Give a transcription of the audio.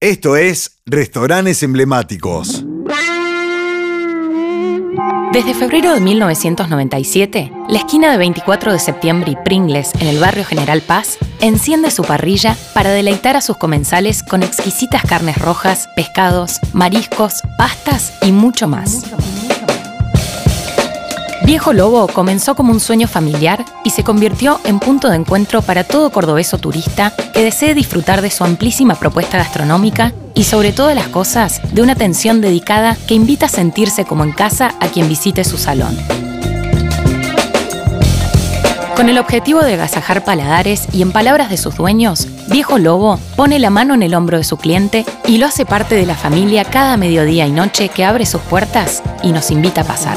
Esto es Restaurantes Emblemáticos. Desde febrero de 1997, la esquina de 24 de septiembre y Pringles en el barrio General Paz enciende su parrilla para deleitar a sus comensales con exquisitas carnes rojas, pescados, mariscos, pastas y mucho más. Viejo Lobo comenzó como un sueño familiar y se convirtió en punto de encuentro para todo cordobeso turista que desee disfrutar de su amplísima propuesta gastronómica y sobre todas las cosas de una atención dedicada que invita a sentirse como en casa a quien visite su salón. Con el objetivo de agasajar paladares y en palabras de sus dueños, Viejo Lobo pone la mano en el hombro de su cliente y lo hace parte de la familia cada mediodía y noche que abre sus puertas y nos invita a pasar.